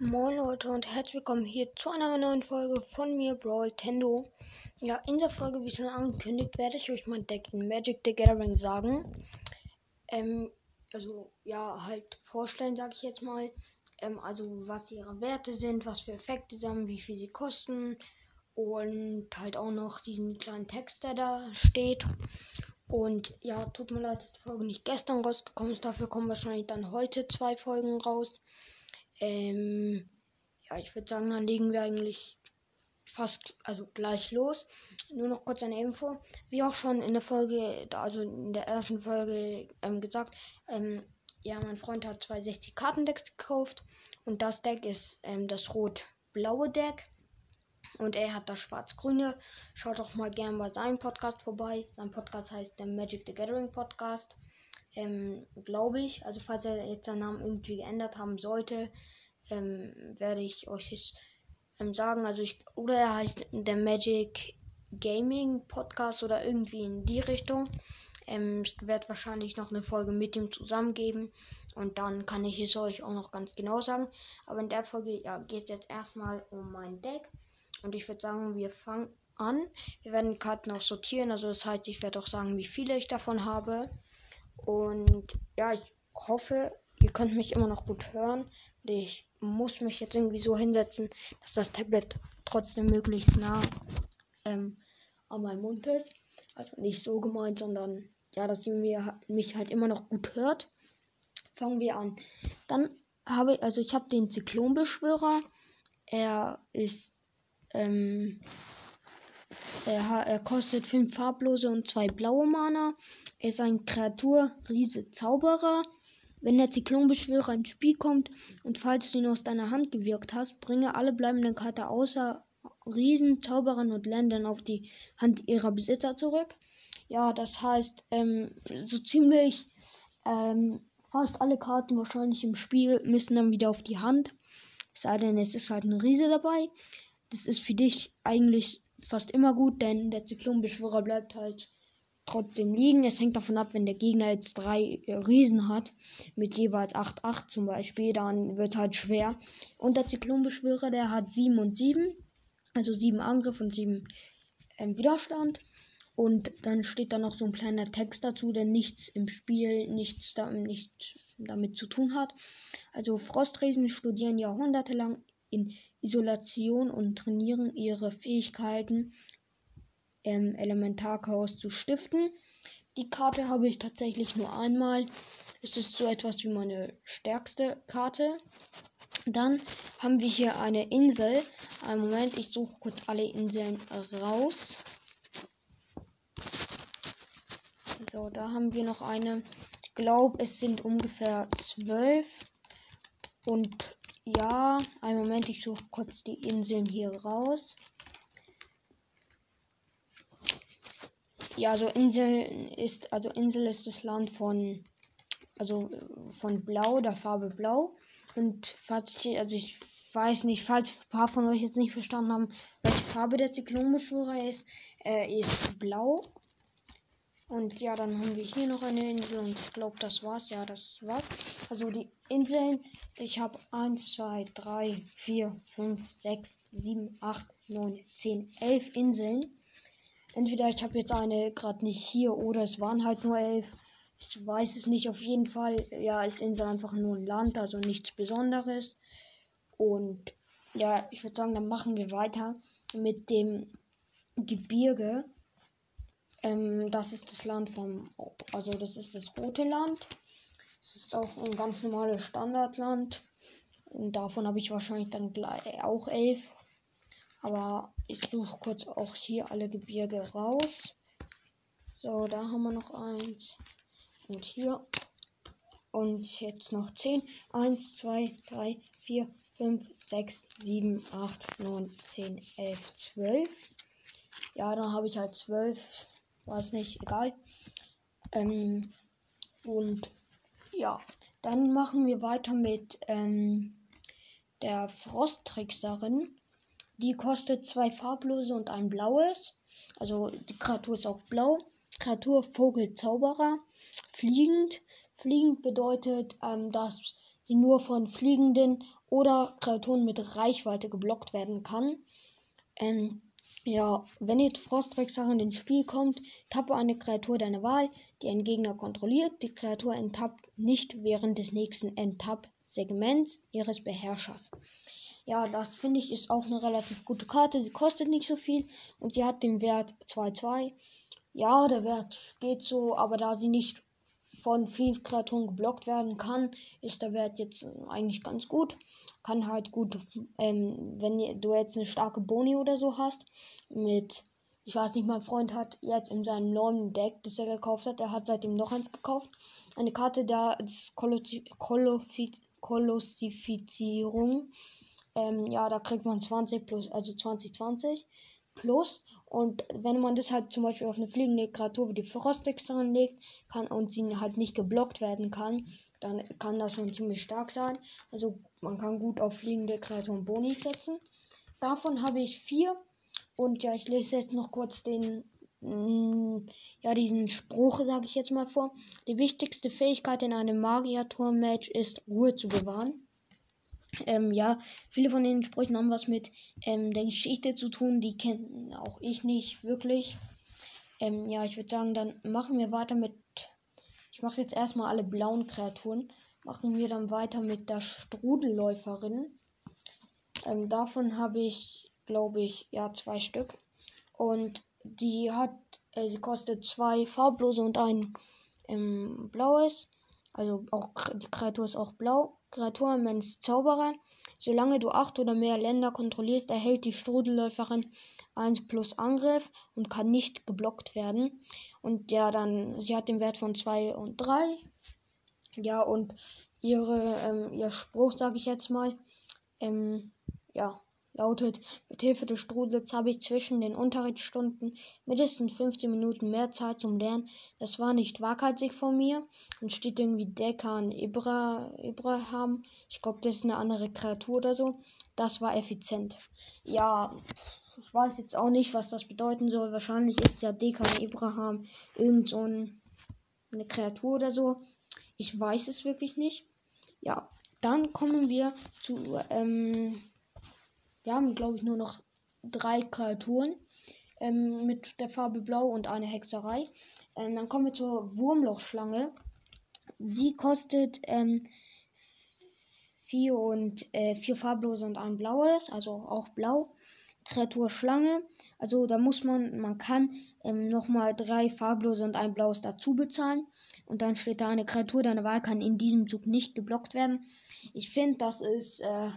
Moin Leute und herzlich willkommen hier zu einer neuen Folge von mir, Brawl Tendo. Ja, in der Folge, wie schon angekündigt, werde ich euch mein Deck in Magic the Gathering sagen. Ähm, also, ja, halt vorstellen, sage ich jetzt mal. Ähm, also, was ihre Werte sind, was für Effekte sie haben, wie viel sie kosten. Und halt auch noch diesen kleinen Text, der da steht. Und ja, tut mir leid, dass die Folge nicht gestern rausgekommen ist. Dafür kommen wahrscheinlich dann heute zwei Folgen raus. Ähm, ja, ich würde sagen, dann legen wir eigentlich fast, also gleich los. Nur noch kurz eine Info. Wie auch schon in der Folge, also in der ersten Folge ähm, gesagt, ähm, ja, mein Freund hat zwei 60 Kartendecks gekauft und das Deck ist ähm, das rot-blaue Deck und er hat das schwarz-grüne. Schaut doch mal gerne bei seinem Podcast vorbei. Sein Podcast heißt der Magic the Gathering Podcast ähm, glaube ich. Also falls er jetzt seinen Namen irgendwie geändert haben sollte, ähm, werde ich euch es ähm, sagen. Also ich oder er heißt der Magic Gaming Podcast oder irgendwie in die Richtung. Ähm, es wird wahrscheinlich noch eine Folge mit ihm zusammen geben und dann kann ich es euch auch noch ganz genau sagen. Aber in der Folge ja, geht es jetzt erstmal um mein Deck und ich würde sagen, wir fangen an. Wir werden die Karten auch sortieren, also das heißt, ich werde auch sagen, wie viele ich davon habe. Und ja, ich hoffe, ihr könnt mich immer noch gut hören. Ich muss mich jetzt irgendwie so hinsetzen, dass das Tablet trotzdem möglichst nah ähm, an meinem Mund ist. Also nicht so gemeint, sondern ja, dass ihr mir, mich halt immer noch gut hört. Fangen wir an. Dann habe ich, also ich habe den Zyklonbeschwörer. Er ist, ähm, er, er kostet fünf farblose und zwei blaue Mana. Er ist ein Kreatur, Riese, Zauberer. Wenn der Zyklonbeschwörer ins Spiel kommt und falls du ihn aus deiner Hand gewirkt hast, bringe alle bleibenden Karten außer Riesen, Zauberern und Ländern auf die Hand ihrer Besitzer zurück. Ja, das heißt, ähm, so ziemlich ähm, fast alle Karten wahrscheinlich im Spiel müssen dann wieder auf die Hand. Es sei denn, es ist halt ein Riese dabei. Das ist für dich eigentlich fast immer gut, denn der Zyklonbeschwörer bleibt halt trotzdem liegen. Es hängt davon ab, wenn der Gegner jetzt drei äh, Riesen hat, mit jeweils 8-8 zum Beispiel, dann wird halt schwer. Und der Zyklonbeschwörer, der hat 7 und 7, also 7 Angriff und 7 ähm, Widerstand. Und dann steht da noch so ein kleiner Text dazu, der nichts im Spiel, nichts da, nicht damit zu tun hat. Also Frostriesen studieren jahrhundertelang in Isolation und trainieren ihre Fähigkeiten ähm, Elementarchaos zu stiften. Die Karte habe ich tatsächlich nur einmal. Es ist so etwas wie meine stärkste Karte. Dann haben wir hier eine Insel. Einen Moment, ich suche kurz alle Inseln raus. So, da haben wir noch eine. Ich glaube, es sind ungefähr zwölf. Und ja, einen Moment, ich suche kurz die Inseln hier raus. Ja, also Insel ist, also Insel ist das Land von, also von Blau, der Farbe Blau. Und falls ich, also ich weiß nicht, falls ein paar von euch jetzt nicht verstanden haben, welche Farbe der Zyklonbeschwörer ist, er ist blau. Und ja, dann haben wir hier noch eine Insel und ich glaube, das war's. Ja, das war's. Also die Inseln, ich habe 1, 2, 3, 4, 5, 6, 7, 8, 9, 10, 11 Inseln. Entweder ich habe jetzt eine gerade nicht hier oder es waren halt nur elf. Ich weiß es nicht. Auf jeden Fall, ja, ist Insel einfach nur ein Land, also nichts Besonderes. Und ja, ich würde sagen, dann machen wir weiter mit dem Gebirge. Ähm, das ist das Land vom, also das ist das rote Land. Es ist auch ein ganz normales Standardland. Und davon habe ich wahrscheinlich dann gleich auch elf. Aber ich suche kurz auch hier alle Gebirge raus. So, da haben wir noch eins. Und hier. Und jetzt noch 10. 1, 2, 3, 4, 5, 6, 7, 8, 9, 10, 11, 12. Ja, dann habe ich halt 12. Weiß nicht, egal. Ähm, und ja, dann machen wir weiter mit ähm, der Frosttrickserin. Die kostet zwei farblose und ein blaues. Also die Kreatur ist auch blau. Kreatur Vogel Zauberer. Fliegend. Fliegend bedeutet, ähm, dass sie nur von fliegenden oder Kreaturen mit Reichweite geblockt werden kann. Ähm, ja, wenn ihr Frostdrecksachen ins Spiel kommt, tappe eine Kreatur deiner Wahl, die einen Gegner kontrolliert. Die Kreatur enttappt nicht während des nächsten Enttapp-Segments ihres Beherrschers. Ja, das finde ich ist auch eine relativ gute Karte. Sie kostet nicht so viel und sie hat den Wert 2-2. Ja, der Wert geht so, aber da sie nicht von vielen Kreaturen geblockt werden kann, ist der Wert jetzt eigentlich ganz gut. Kann halt gut, ähm, wenn du jetzt eine starke Boni oder so hast, mit, ich weiß nicht, mein Freund hat jetzt in seinem neuen Deck, das er gekauft hat, er hat seitdem noch eins gekauft, eine Karte da, das Kolossifizierung. Ähm, ja, da kriegt man 20 plus, also 2020 plus. Und wenn man das halt zum Beispiel auf eine fliegende Kreatur wie die Frostix legt kann und sie halt nicht geblockt werden kann, dann kann das schon ziemlich stark sein. Also man kann gut auf fliegende Kreaturen Boni setzen. Davon habe ich vier. Und ja, ich lese jetzt noch kurz den, mm, ja, diesen Spruch, sage ich jetzt mal vor. Die wichtigste Fähigkeit in einem Magier-Turm-Match ist, Ruhe zu bewahren. Ähm, ja, viele von den Sprüchen haben was mit ähm, der Geschichte zu tun. Die kennen auch ich nicht wirklich. Ähm, ja, ich würde sagen, dann machen wir weiter mit. Ich mache jetzt erstmal alle blauen Kreaturen. Machen wir dann weiter mit der Strudelläuferin. Ähm, davon habe ich, glaube ich, ja, zwei Stück. Und die hat, äh, sie kostet zwei farblose und ein ähm, blaues. Also auch die Kreatur ist auch blau. Kreatur Mensch Zauberer. Solange du acht oder mehr Länder kontrollierst, erhält die Strudelläuferin 1 plus Angriff und kann nicht geblockt werden. Und ja, dann, sie hat den Wert von 2 und 3. Ja, und ihre, ähm, ihr Spruch, sage ich jetzt mal, ähm, ja, lautet, mit Hilfe des Strudels habe ich zwischen den Unterrichtsstunden mindestens 15 Minuten mehr Zeit zum Lernen. Das war nicht waghalsig von mir. Und steht irgendwie Dekan Ibra, Ibrahim. Ich glaube, das ist eine andere Kreatur oder so. Das war effizient. Ja, ich weiß jetzt auch nicht, was das bedeuten soll. Wahrscheinlich ist ja Dekan Ibrahim irgend so ein, eine Kreatur oder so. Ich weiß es wirklich nicht. Ja, dann kommen wir zu ähm, wir haben, glaube ich, nur noch drei Kreaturen ähm, mit der Farbe Blau und eine Hexerei. Ähm, dann kommen wir zur Wurmlochschlange. Sie kostet ähm, vier und äh, vier farblose und ein blaues, also auch blau. Kreatur Schlange. Also da muss man, man kann ähm, nochmal drei farblose und ein blaues dazu bezahlen. Und dann steht da eine Kreatur deiner Wahl kann in diesem Zug nicht geblockt werden. Ich finde, das ist äh,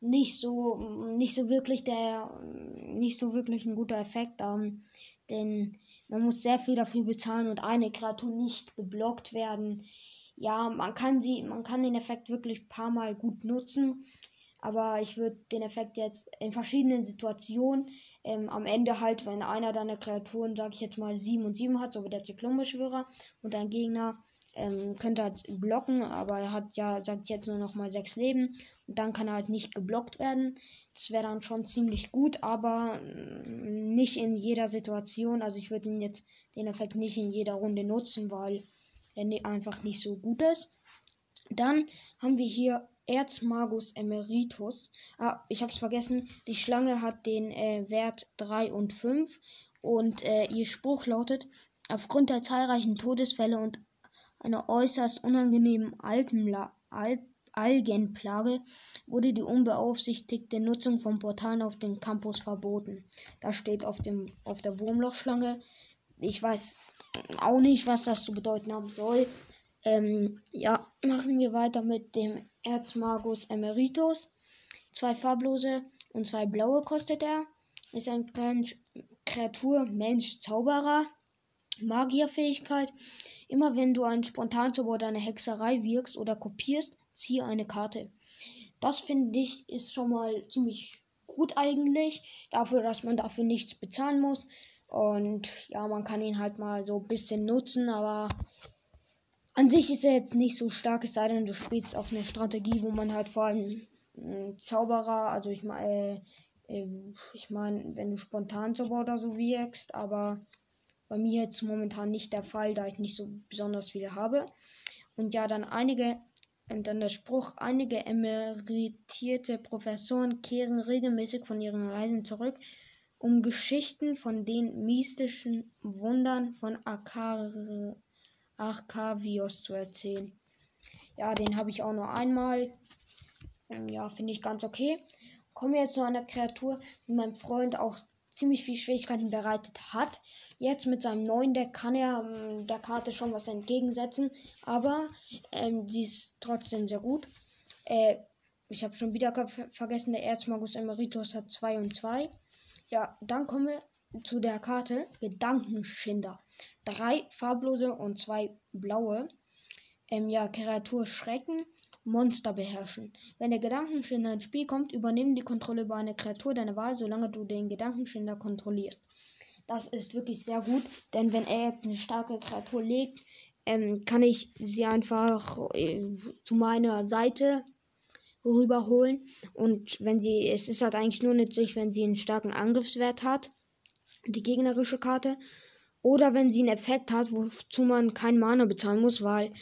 nicht so nicht so wirklich der nicht so wirklich ein guter Effekt, ähm, denn man muss sehr viel dafür bezahlen und eine Kreatur nicht geblockt werden. Ja, man kann sie, man kann den Effekt wirklich paar Mal gut nutzen, aber ich würde den Effekt jetzt in verschiedenen Situationen ähm, am Ende halt, wenn einer deiner Kreaturen, sag ich jetzt mal 7 und 7 hat, so wie der Zyklonbeschwörer und dein Gegner ähm, könnte halt blocken, aber er hat ja, sagt jetzt nur noch mal sechs Leben und dann kann er halt nicht geblockt werden. Das wäre dann schon ziemlich gut, aber mm, nicht in jeder Situation. Also ich würde ihn jetzt den Effekt nicht in jeder Runde nutzen, weil er einfach nicht so gut ist. Dann haben wir hier Erzmagus Emeritus. Ah, ich habe es vergessen. Die Schlange hat den äh, Wert 3 und 5 und äh, ihr Spruch lautet: Aufgrund der zahlreichen Todesfälle und einer äußerst unangenehmen Alpenla Alp Algenplage wurde die unbeaufsichtigte Nutzung von Portalen auf dem Campus verboten. Das steht auf, dem, auf der Wurmlochschlange. Ich weiß auch nicht, was das zu bedeuten haben soll. Ähm, ja, machen wir weiter mit dem Erzmagus Emeritus. Zwei farblose und zwei blaue kostet er. Ist ein Kreatur, Mensch, Zauberer. Magierfähigkeit. Immer wenn du einen Spontanzauber oder eine Hexerei wirkst oder kopierst, ziehe eine Karte. Das finde ich ist schon mal ziemlich gut eigentlich, dafür, dass man dafür nichts bezahlen muss. Und ja, man kann ihn halt mal so ein bisschen nutzen, aber an sich ist er jetzt nicht so stark, es sei denn, du spielst auf eine Strategie, wo man halt vor allem äh, Zauberer, also ich meine, äh, äh, ich meine, wenn du spontan Zauber oder so wirkst, aber bei mir jetzt momentan nicht der Fall, da ich nicht so besonders viele habe. Und ja, dann einige und dann der Spruch, einige emeritierte Professoren kehren regelmäßig von ihren Reisen zurück, um Geschichten von den mystischen Wundern von Akar Arcavios zu erzählen. Ja, den habe ich auch nur einmal. Ähm, ja, finde ich ganz okay. Kommen wir jetzt zu einer Kreatur, die mein Freund auch ziemlich viel Schwierigkeiten bereitet hat. Jetzt mit seinem neuen Deck kann er ähm, der Karte schon was entgegensetzen, aber ähm, sie ist trotzdem sehr gut. Äh, ich habe schon wieder vergessen, der Erzmagus Emeritus hat 2 und 2. Ja, dann kommen wir zu der Karte Gedankenschinder. Drei farblose und zwei blaue. Ähm, ja, Kreatur Schrecken Monster beherrschen. Wenn der Gedankenschinder ins Spiel kommt, übernehmen die Kontrolle über eine Kreatur deiner Wahl, solange du den Gedankenschinder kontrollierst. Das ist wirklich sehr gut, denn wenn er jetzt eine starke Kreatur legt, ähm, kann ich sie einfach äh, zu meiner Seite rüberholen. Und wenn sie, es ist halt eigentlich nur nützlich, wenn sie einen starken Angriffswert hat, die gegnerische Karte. Oder wenn sie einen Effekt hat, wozu man kein Mana bezahlen muss, weil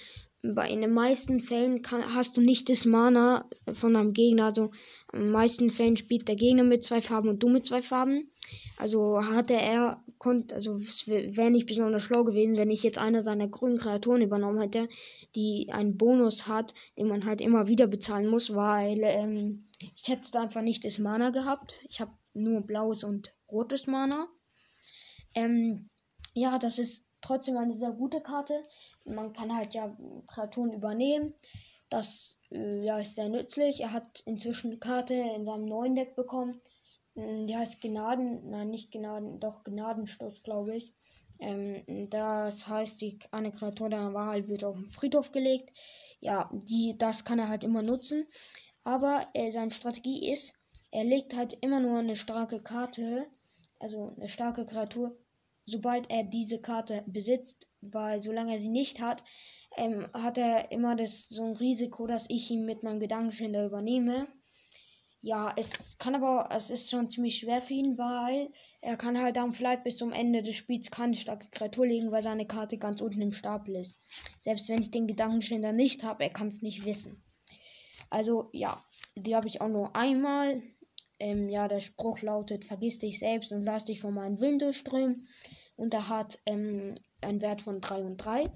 bei in den meisten Fällen kann, hast du nicht das Mana von einem Gegner. Also in den meisten Fällen spielt der Gegner mit zwei Farben und du mit zwei Farben. Also hatte er, konnte, also es wäre nicht besonders schlau gewesen, wenn ich jetzt eine seiner grünen Kreaturen übernommen hätte, die einen Bonus hat, den man halt immer wieder bezahlen muss, weil ähm, ich hätte da einfach nicht das Mana gehabt. Ich habe nur blaues und rotes Mana. Ähm, ja, das ist trotzdem eine sehr gute Karte. Man kann halt ja Kreaturen übernehmen. Das äh, ja, ist sehr nützlich. Er hat inzwischen eine Karte in seinem neuen Deck bekommen. Hm, die heißt Gnaden, nein, nicht Gnaden, doch Gnadenstoß, glaube ich. Ähm, das heißt, die, eine Kreatur der Wahl wird auf den Friedhof gelegt. Ja, die, das kann er halt immer nutzen. Aber äh, seine Strategie ist, er legt halt immer nur eine starke Karte, also eine starke Kreatur sobald er diese Karte besitzt, weil solange er sie nicht hat, ähm, hat er immer das so ein Risiko, dass ich ihn mit meinem Gedankenschinder übernehme. Ja, es kann aber, es ist schon ziemlich schwer für ihn, weil er kann halt dann vielleicht bis zum Ende des Spiels keine starke Kreatur legen, weil seine Karte ganz unten im Stapel ist. Selbst wenn ich den Gedankenschinder nicht habe, er kann es nicht wissen. Also ja, die habe ich auch nur einmal. Ähm, ja, der Spruch lautet, vergiss dich selbst und lass dich von meinen Willen durchströmen. Und er hat ähm, einen Wert von 3 und 3.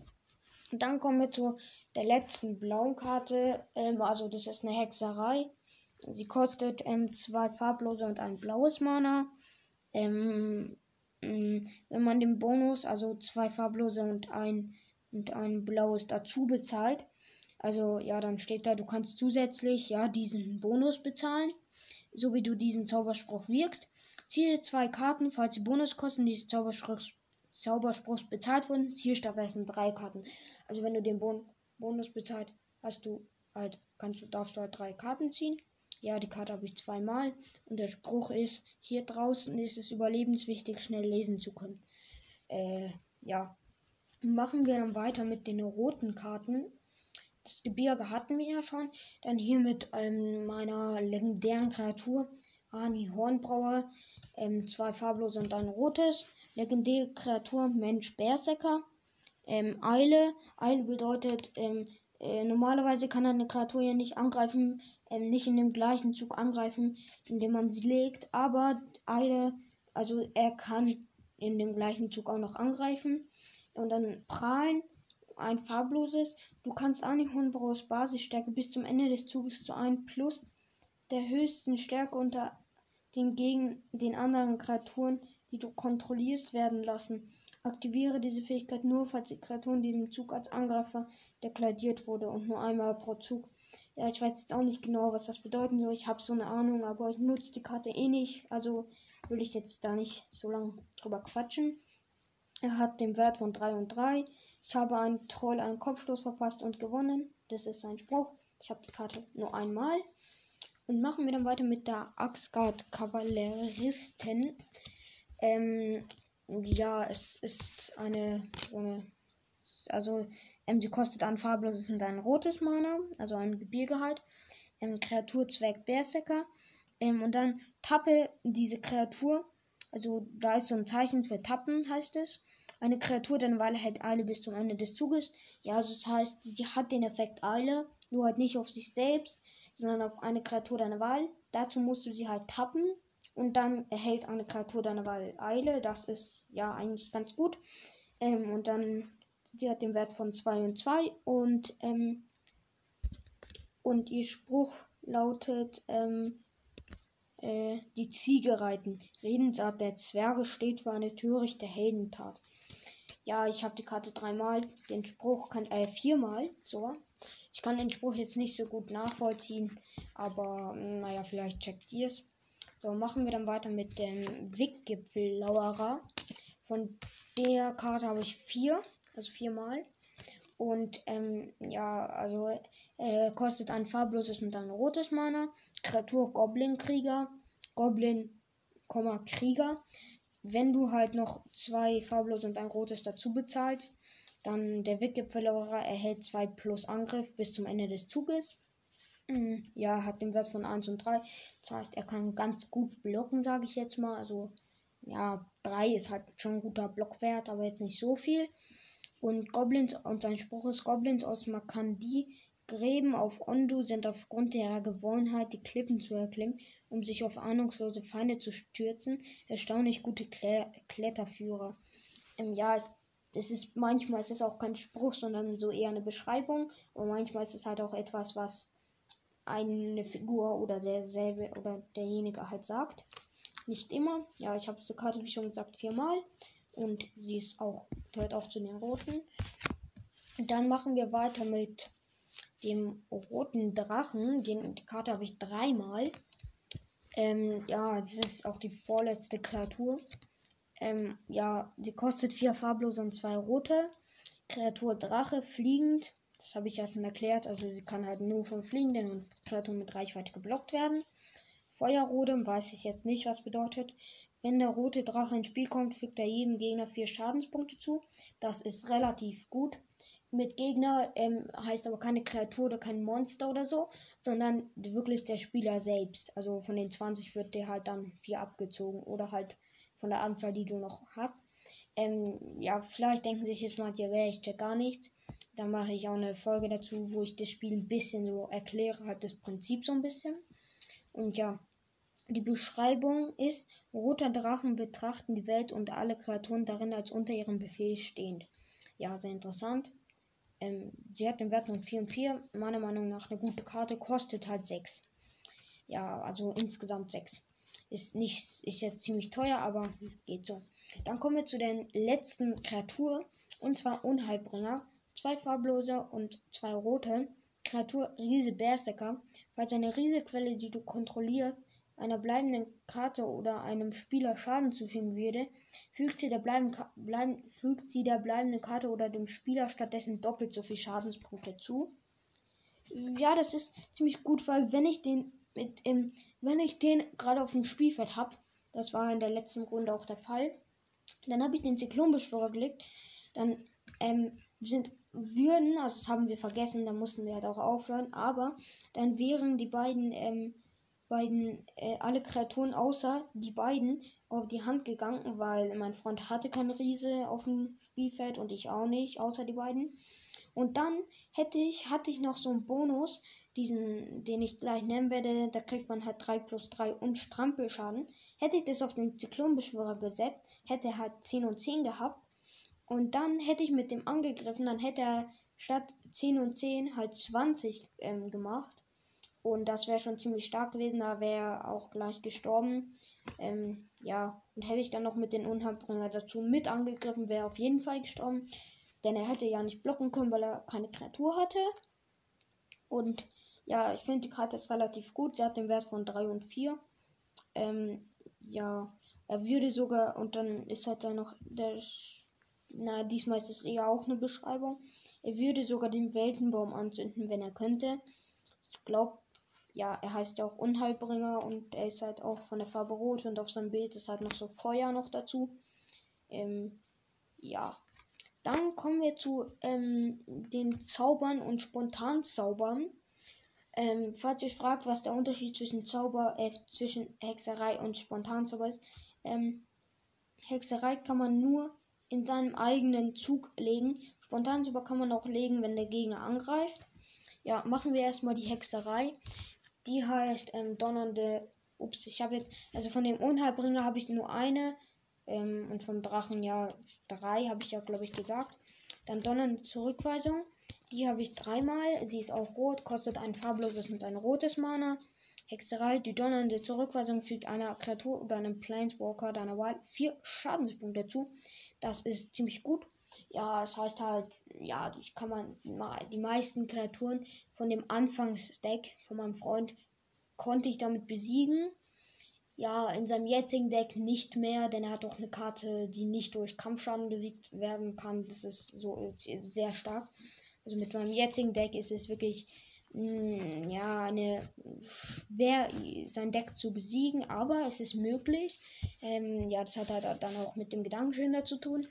Und dann kommen wir zu der letzten blauen Karte. Ähm, also das ist eine Hexerei. Sie kostet ähm, zwei farblose und ein blaues Mana. Ähm, mm, wenn man den Bonus, also zwei farblose und ein, und ein blaues dazu bezahlt, also ja, dann steht da, du kannst zusätzlich ja diesen Bonus bezahlen so wie du diesen Zauberspruch wirkst. Ziehe zwei Karten, falls die Bonuskosten dieses Zauberspruchs, Zauberspruchs bezahlt wurden. Ziehe stattdessen drei Karten. Also wenn du den bon Bonus bezahlt, hast du halt, kannst du, darfst du halt drei Karten ziehen. Ja, die Karte habe ich zweimal. Und der Spruch ist, hier draußen ist es überlebenswichtig, schnell lesen zu können. Äh, ja. Machen wir dann weiter mit den roten Karten. Das Gebirge hatten wir ja schon. Dann hier mit ähm, meiner legendären Kreatur Ani Hornbrauer. Ähm, zwei farblose und ein rotes. Legendäre Kreatur Mensch Berserker. Ähm, Eile. Eile bedeutet, ähm, äh, normalerweise kann eine Kreatur ja nicht angreifen, ähm, nicht in dem gleichen Zug angreifen, indem man sie legt. Aber Eile, also er kann in dem gleichen Zug auch noch angreifen. Und dann prahlen ein farbloses. Du kannst Anihornbrauers Basisstärke bis zum Ende des Zuges zu 1 plus der höchsten Stärke unter den gegen den anderen Kreaturen, die du kontrollierst, werden lassen. Aktiviere diese Fähigkeit nur, falls die Kreatur in diesem Zug als Angreifer deklariert wurde und nur einmal pro Zug. Ja, ich weiß jetzt auch nicht genau, was das bedeuten soll. Ich habe so eine Ahnung, aber ich nutze die Karte eh nicht. Also will ich jetzt da nicht so lange drüber quatschen. Er hat den Wert von 3 und 3. Ich habe einen Troll einen Kopfstoß verpasst und gewonnen. Das ist sein Spruch. Ich habe die Karte nur einmal. Und machen wir dann weiter mit der Axgard Kavalleristen. Ähm, ja, es ist eine, also ähm, sie kostet ein farbloses und ein rotes Mana, also ein Gebirge halt. Ähm, Kreaturzweck Berserker. Ähm, und dann tappe diese Kreatur. Also da ist so ein Zeichen für tappen, heißt es. Eine Kreatur, deine Weile hält Eile bis zum Ende des Zuges. Ja, also das heißt, sie hat den Effekt Eile. Nur halt nicht auf sich selbst, sondern auf eine Kreatur deiner Wahl. Dazu musst du sie halt tappen und dann erhält eine Kreatur deiner Wahl Eile. Das ist ja eigentlich ganz gut. Ähm, und dann, die hat den Wert von 2 und 2 und, ähm, und ihr Spruch lautet, ähm, äh, die Ziege reiten. Redensart der Zwerge steht für eine törichte Heldentat. Ja, ich habe die Karte dreimal, den Spruch kann, äh, viermal, so. Ich kann den Spruch jetzt nicht so gut nachvollziehen, aber naja, vielleicht checkt ihr es. So, machen wir dann weiter mit dem Wickgipfel-Lauerer. Von der Karte habe ich vier, also viermal. Und ähm, ja, also äh, kostet ein farbloses und ein rotes Mana. Kreatur Goblin-Krieger. Goblin, Krieger. Wenn du halt noch zwei farblose und ein rotes dazu bezahlst, dann der Weggipfelerer erhält 2 plus Angriff bis zum Ende des Zuges. Mm, ja, hat den Wert von 1 und 3. Das heißt, er kann ganz gut blocken, sage ich jetzt mal. Also, ja, 3 ist halt schon ein guter Blockwert, aber jetzt nicht so viel. Und Goblins und sein Spruch ist Goblins aus Makandi Gräben auf Ondo sind aufgrund ihrer Gewohnheit, die Klippen zu erklimmen, um sich auf ahnungslose Feinde zu stürzen, erstaunlich gute Kle Kletterführer. Im Jahr ist es ist manchmal ist es auch kein Spruch, sondern so eher eine Beschreibung und manchmal ist es halt auch etwas, was eine Figur oder derselbe oder derjenige halt sagt. Nicht immer. Ja, ich habe diese Karte, wie schon gesagt, viermal. Und sie ist auch, gehört auch zu den roten. Dann machen wir weiter mit dem roten Drachen. Den, die Karte habe ich dreimal. Ähm, ja, das ist auch die vorletzte Kreatur. Ähm, ja, sie kostet vier farblose und zwei rote. Kreatur Drache fliegend. Das habe ich ja schon erklärt. Also sie kann halt nur von fliegenden und Kreaturen mit Reichweite geblockt werden. Feuerrodem weiß ich jetzt nicht, was bedeutet. Wenn der rote Drache ins Spiel kommt, fügt er jedem Gegner vier Schadenspunkte zu. Das ist relativ gut. Mit Gegner ähm, heißt aber keine Kreatur oder kein Monster oder so, sondern wirklich der Spieler selbst. Also von den 20 wird der halt dann vier abgezogen oder halt von der Anzahl, die du noch hast. Ähm, ja, vielleicht denken sich jetzt manche, ja, ich check gar nichts. Dann mache ich auch eine Folge dazu, wo ich das Spiel ein bisschen so erkläre, halt das Prinzip so ein bisschen. Und ja, die Beschreibung ist, roter Drachen betrachten die Welt und alle Kreaturen darin als unter ihrem Befehl stehend. Ja, sehr interessant. Ähm, sie hat den Wert von 4 und 4. Meiner Meinung nach eine gute Karte, kostet halt 6. Ja, also insgesamt 6. Ist nicht, ist jetzt ziemlich teuer, aber geht so. Dann kommen wir zu der letzten Kreatur. Und zwar Unheilbringer. Zwei farblose und zwei rote. Kreatur Riese Berserker. Falls eine Riesequelle, die du kontrollierst, einer bleibenden Karte oder einem Spieler Schaden zufügen würde, fügt sie der, bleiben, bleiben, fügt sie der bleibenden Karte oder dem Spieler stattdessen doppelt so viel Schadenspunkte zu. Ja, das ist ziemlich gut, weil wenn ich den mit, ähm, wenn ich den gerade auf dem Spielfeld habe, das war in der letzten Runde auch der Fall, dann habe ich den Zyklonbeschwörer gelegt, dann ähm, sind würden, also das haben wir vergessen, da mussten wir halt auch aufhören, aber dann wären die beiden, ähm, beiden, äh, alle Kreaturen außer die beiden auf die Hand gegangen, weil mein Freund hatte keine Riese auf dem Spielfeld und ich auch nicht, außer die beiden. Und dann hätte ich, hatte ich noch so einen Bonus, diesen, den ich gleich nennen werde, da kriegt man halt 3 plus 3 und Strampelschaden. Hätte ich das auf den Zyklonbeschwörer gesetzt, hätte er halt 10 und 10 gehabt. Und dann hätte ich mit dem angegriffen, dann hätte er statt 10 und 10 halt 20 ähm, gemacht. Und das wäre schon ziemlich stark gewesen, da wäre er auch gleich gestorben. Ähm, ja, und hätte ich dann noch mit den Unheilbringer dazu mit angegriffen, wäre er auf jeden Fall gestorben. Denn er hätte ja nicht blocken können, weil er keine Kreatur hatte. Und ja, ich finde die Karte ist relativ gut. Sie hat den Wert von 3 und 4. Ähm, ja, er würde sogar, und dann ist halt da noch der, na, diesmal ist es eher auch eine Beschreibung. Er würde sogar den Weltenbaum anzünden, wenn er könnte. Ich glaube, ja, er heißt ja auch Unheilbringer und er ist halt auch von der Farbe Rot und auf seinem Bild ist halt noch so Feuer noch dazu. Ähm, ja. Dann kommen wir zu ähm, den Zaubern und Spontanzaubern. Ähm, falls ihr euch fragt, was der Unterschied zwischen Zauber, äh, zwischen Hexerei und Spontanzauber ist, ähm, Hexerei kann man nur in seinem eigenen Zug legen. Spontanzauber kann man auch legen, wenn der Gegner angreift. Ja, machen wir erstmal die Hexerei. Die heißt ähm, donnernde. Ups, ich habe jetzt. Also von dem Unheilbringer habe ich nur eine. Ähm, und vom Drachen ja drei, habe ich ja, glaube ich, gesagt. Dann donnernde Zurückweisung. Die habe ich dreimal. Sie ist auch rot, kostet ein farbloses und ein rotes Mana. Hexerei, die donnernde Zurückweisung fügt einer Kreatur oder einem Planeswalker deiner Wahl vier Schadenspunkte zu. Das ist ziemlich gut. Ja, es heißt halt, ja, ich kann man die meisten Kreaturen von dem Anfangsdeck von meinem Freund konnte ich damit besiegen. Ja, in seinem jetzigen Deck nicht mehr, denn er hat auch eine Karte, die nicht durch Kampfschaden besiegt werden kann. Das ist so sehr stark. Also mit meinem jetzigen Deck ist es wirklich hm, ja, eine schwer sein Deck zu besiegen, aber es ist möglich. Ähm, ja, das hat halt dann auch mit dem Gedankenschinder zu tun.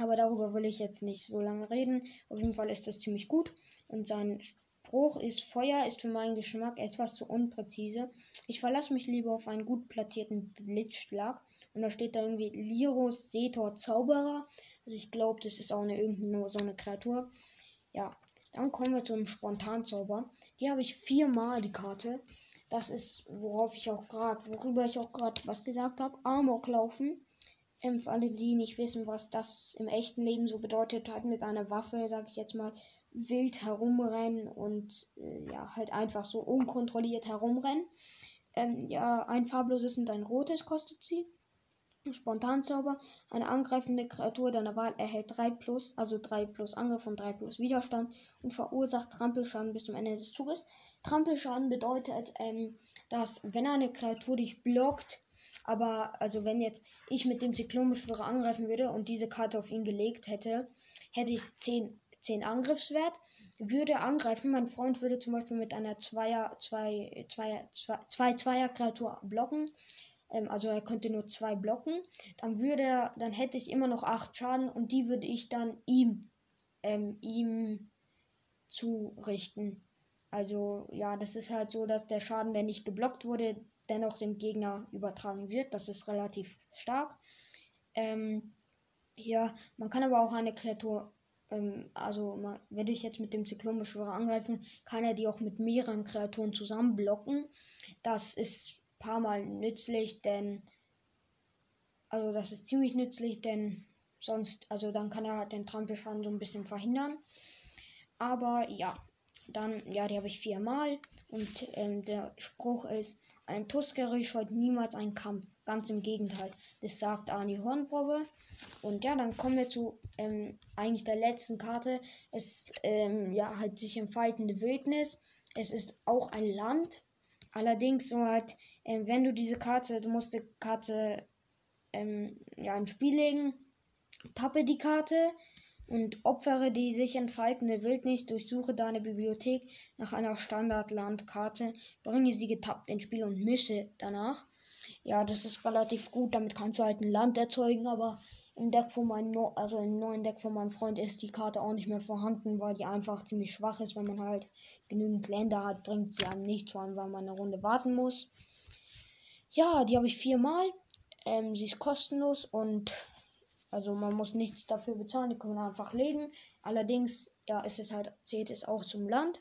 Aber darüber will ich jetzt nicht so lange reden. Auf jeden Fall ist das ziemlich gut. Und sein Spruch ist, Feuer ist für meinen Geschmack etwas zu unpräzise. Ich verlasse mich lieber auf einen gut platzierten Blitzschlag. Und da steht da irgendwie Lirus Setor Zauberer. Also ich glaube, das ist auch eine irgendeine so eine Kreatur. Ja, dann kommen wir zum Spontanzauber. Die habe ich viermal die Karte. Das ist, worauf ich auch gerade, worüber ich auch gerade was gesagt habe. Amok laufen. Ähm, für alle, die nicht wissen, was das im echten Leben so bedeutet, halt mit einer Waffe, sag ich jetzt mal, wild herumrennen und äh, ja, halt einfach so unkontrolliert herumrennen. Ähm, ja, ein farbloses und ein rotes kostet sie. Spontanzauber. Eine angreifende Kreatur deiner Wahl erhält 3 plus, also 3 plus Angriff und 3 plus Widerstand und verursacht Trampelschaden bis zum Ende des Zuges. Trampelschaden bedeutet, ähm, dass wenn eine Kreatur dich blockt, aber also wenn jetzt ich mit dem Zyklonbeschwörer angreifen würde und diese Karte auf ihn gelegt hätte, hätte ich 10, 10 Angriffswert, würde angreifen. Mein Freund würde zum Beispiel mit einer 2er, 2, 2, 2, 2 Kreatur blocken ähm, also er könnte nur zwei blocken, dann würde er, dann hätte ich immer noch acht Schaden und die würde ich dann ihm, ähm, ihm zurichten. Also ja, das ist halt so, dass der Schaden, der nicht geblockt wurde, dennoch dem Gegner übertragen wird. Das ist relativ stark. Ähm, ja, man kann aber auch eine Kreatur, ähm, also man, wenn ich jetzt mit dem Zyklonbeschwörer angreifen, kann er die auch mit mehreren Kreaturen zusammen blocken. Das ist paar Mal nützlich, denn also das ist ziemlich nützlich, denn sonst, also dann kann er halt den Trampelschaden so ein bisschen verhindern. Aber ja, dann, ja, die habe ich viermal. Und ähm, der Spruch ist, ein Tuskeri scheut niemals einen Kampf. Ganz im Gegenteil. Das sagt Arnie Hornprobe. Und ja, dann kommen wir zu ähm, eigentlich der letzten Karte. Es ähm, ja halt sich entfaltende Wildnis. Es ist auch ein Land. Allerdings so halt, ähm, wenn du diese Karte, du musst die Karte ähm, ja ins Spiel legen, tappe die Karte und opfere die sich entfaltende Wildnis, durchsuche deine Bibliothek nach einer Standardlandkarte, bringe sie getappt ins Spiel und mische danach. Ja, das ist relativ gut, damit kannst du halt ein Land erzeugen, aber im Deck von meinem no also im neuen Deck von meinem Freund ist die Karte auch nicht mehr vorhanden, weil die einfach ziemlich schwach ist. Wenn man halt genügend Länder hat, bringt sie einem nichts, vor allem weil man eine Runde warten muss. Ja, die habe ich viermal. Ähm, sie ist kostenlos und also man muss nichts dafür bezahlen, die kann man einfach legen. Allerdings, ja, ist es halt, zählt es auch zum Land.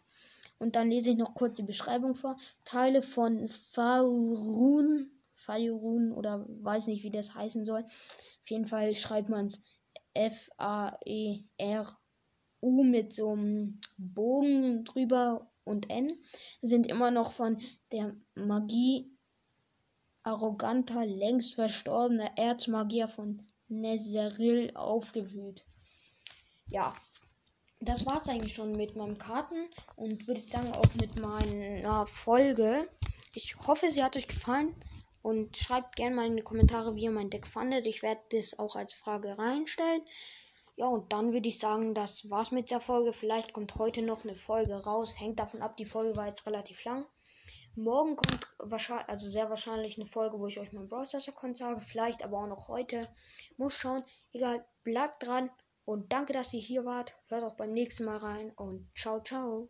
Und dann lese ich noch kurz die Beschreibung vor. Teile von Faerun, Faerun oder weiß nicht, wie das heißen soll, auf jeden Fall schreibt man es F-A-E-R-U mit so einem Bogen drüber und N. Sind immer noch von der Magie arroganter, längst verstorbener Erzmagier von Nezeril aufgewühlt. Ja, das war's eigentlich schon mit meinen Karten und würde ich sagen auch mit meiner Folge. Ich hoffe, sie hat euch gefallen. Und schreibt gerne mal in die Kommentare, wie ihr mein Deck fandet. Ich werde das auch als Frage reinstellen. Ja, und dann würde ich sagen, das war's mit der Folge. Vielleicht kommt heute noch eine Folge raus. Hängt davon ab, die Folge war jetzt relativ lang. Morgen kommt wahrscheinlich, also sehr wahrscheinlich eine Folge, wo ich euch mein Browser-Account sage. Vielleicht aber auch noch heute. Muss schauen. Egal, bleibt dran. Und danke, dass ihr hier wart. Hört auch beim nächsten Mal rein. Und ciao, ciao.